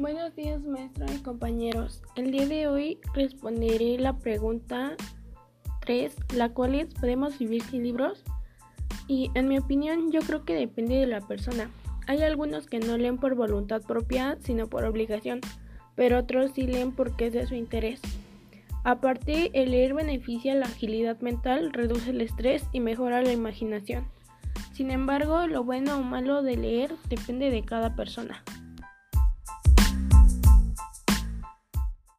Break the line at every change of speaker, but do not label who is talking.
Buenos días, maestra y compañeros. El día de hoy responderé la pregunta 3, la cual es ¿podemos vivir sin libros? Y en mi opinión yo creo que depende de la persona. Hay algunos que no leen por voluntad propia, sino por obligación, pero otros sí leen porque es de su interés. Aparte, el leer beneficia la agilidad mental, reduce el estrés y mejora la imaginación. Sin embargo, lo bueno o malo de leer depende de cada persona.